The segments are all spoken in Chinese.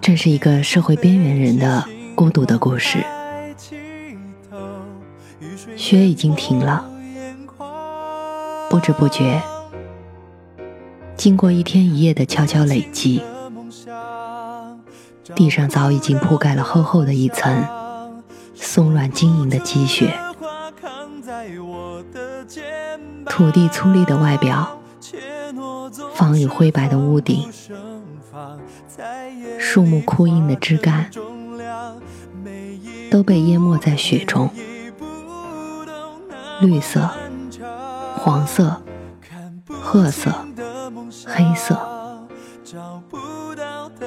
这是一个社会边缘人的孤独的故事。雪已经停了。不知不觉，经过一天一夜的悄悄累积，地上早已经铺盖了厚厚的一层松软晶莹的积雪。土地粗粝的外表，房与灰白的屋顶，树木枯硬的枝干，都被淹没在雪中，绿色。黄色、褐色、黑色，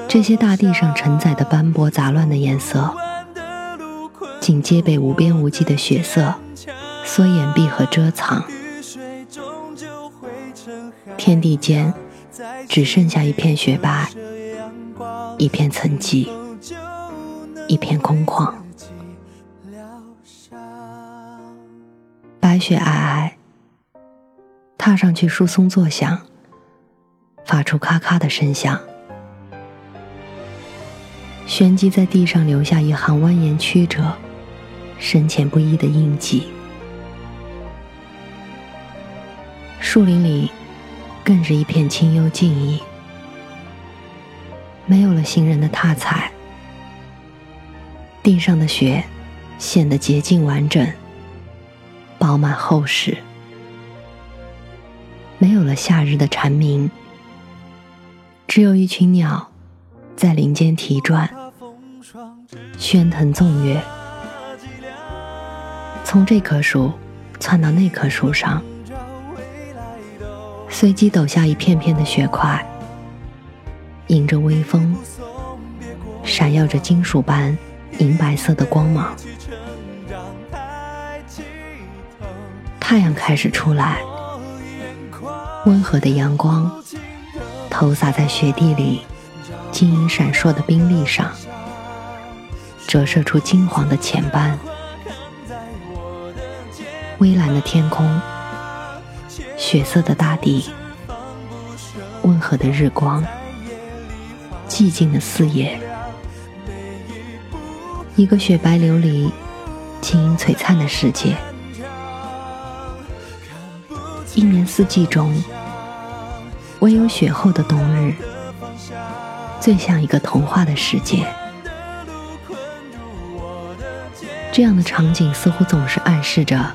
这些大地上承载的斑驳杂乱的颜色，竟皆被无边无际的雪色所掩蔽和遮藏。天地间只剩下一片雪白，一片沉寂，一片空旷。白雪皑皑。踏上去，疏松作响，发出咔咔的声响，旋即在地上留下一行蜿蜒曲折、深浅不一的印记。树林里更是一片清幽静谧，没有了行人的踏踩，地上的雪显得洁净完整，饱满厚实。没有了夏日的蝉鸣，只有一群鸟在林间啼转，喧腾纵跃，从这棵树窜到那棵树上，随即抖下一片片的雪块，迎着微风，闪耀着金属般银白色的光芒。太阳开始出来。温和的阳光投洒在雪地里，晶莹闪烁的冰粒上，折射出金黄的浅斑。微蓝的天空，血色的大地，温和的日光，寂静的四野，一个雪白琉璃、晶莹璀璨的世界。一年四季中，唯有雪后的冬日，最像一个童话的世界。这样的场景似乎总是暗示着，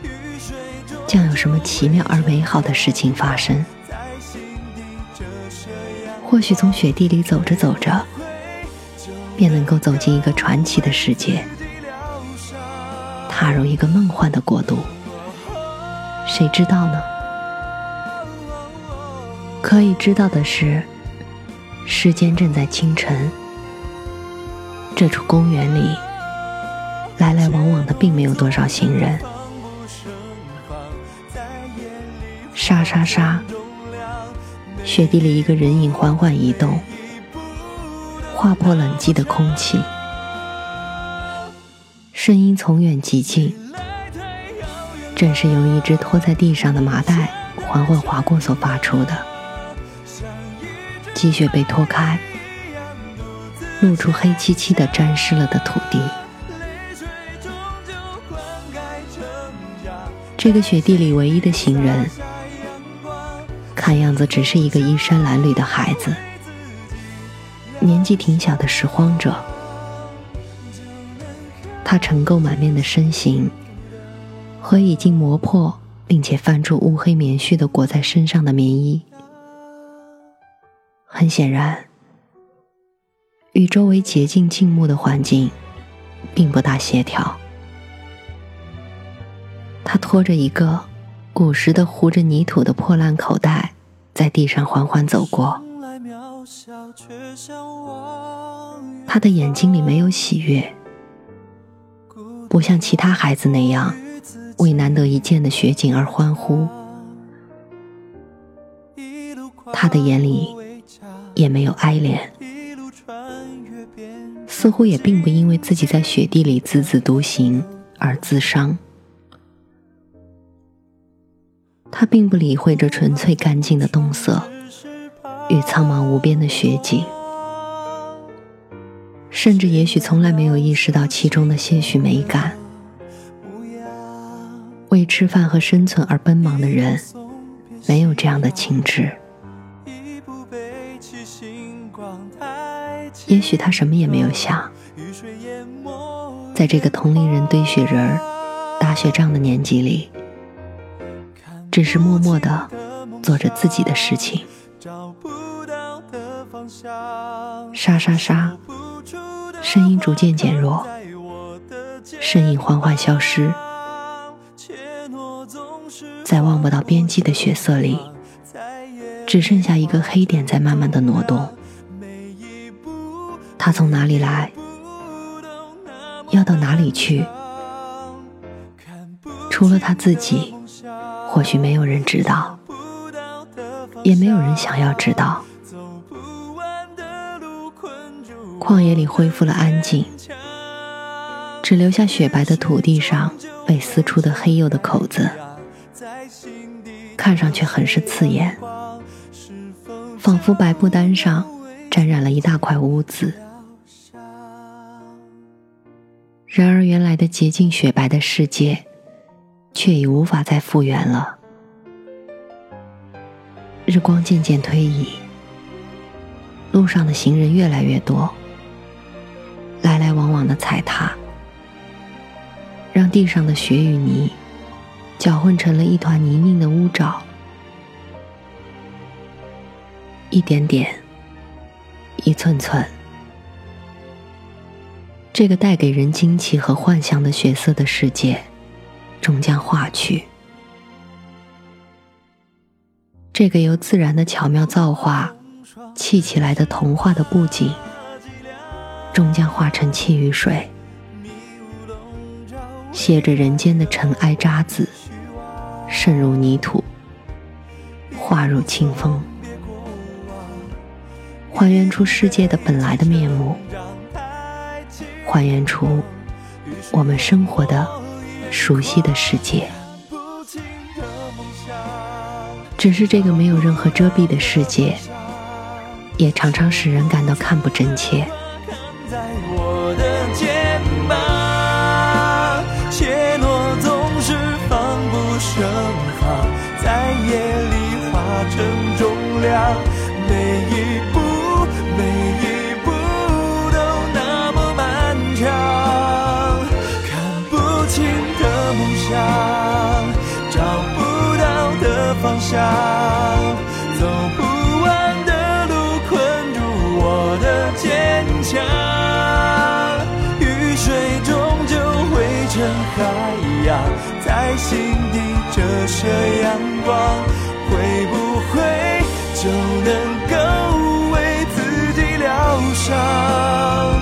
将有什么奇妙而美好的事情发生。或许从雪地里走着走着，便能够走进一个传奇的世界，踏入一个梦幻的国度。谁知道呢？可以知道的是，时间正在清晨。这处公园里，来来往往的并没有多少行人。沙沙沙，雪地里一个人影缓缓移动，划破冷寂的空气。声音从远及近，正是由一只拖在地上的麻袋缓缓划过所发出的。积雪被拖开，露出黑漆漆的、沾湿了的土地。这个雪地里唯一的行人，看样子只是一个衣衫褴褛的孩子，年纪挺小的拾荒者。他尘垢满面的身形，和已经磨破并且泛出乌黑棉絮的裹在身上的棉衣，很显然，与周围洁净静穆的环境并不大协调。他拖着一个古时的糊着泥土的破烂口袋，在地上缓缓走过。他的眼睛里没有喜悦。不像其他孩子那样为难得一见的雪景而欢呼，他的眼里也没有哀怜，似乎也并不因为自己在雪地里自自独行而自伤。他并不理会这纯粹干净的冬色与苍茫无边的雪景。甚至也许从来没有意识到其中的些许美感。为吃饭和生存而奔忙的人，没有这样的情致。也许他什么也没有想，在这个同龄人堆雪人、打雪仗的年纪里，只是默默的做着自己的事情。沙沙沙。声音逐渐减弱，身影缓缓消失，在望不到边际的血色里，只剩下一个黑点在慢慢的挪动。他从哪里来，要到哪里去？除了他自己，或许没有人知道，也没有人想要知道。旷野里恢复了安静，只留下雪白的土地上被撕出的黑釉的口子，看上去很是刺眼，仿佛白布单上沾染了一大块污渍。然而，原来的洁净雪白的世界，却已无法再复原了。日光渐渐推移，路上的行人越来越多。来来往往的踩踏，让地上的雪与泥搅混成了一团泥泞的污沼。一点点，一寸寸，这个带给人惊奇和幻想的血色的世界，终将化去。这个由自然的巧妙造化砌起来的童话的布景。终将化成气与水，携着人间的尘埃渣滓，渗入泥土，化入清风，还原出世界的本来的面目，还原出我们生活的熟悉的世界。只是这个没有任何遮蔽的世界，也常常使人感到看不真切。在心底。折射阳光，会不会就能够为自己疗伤？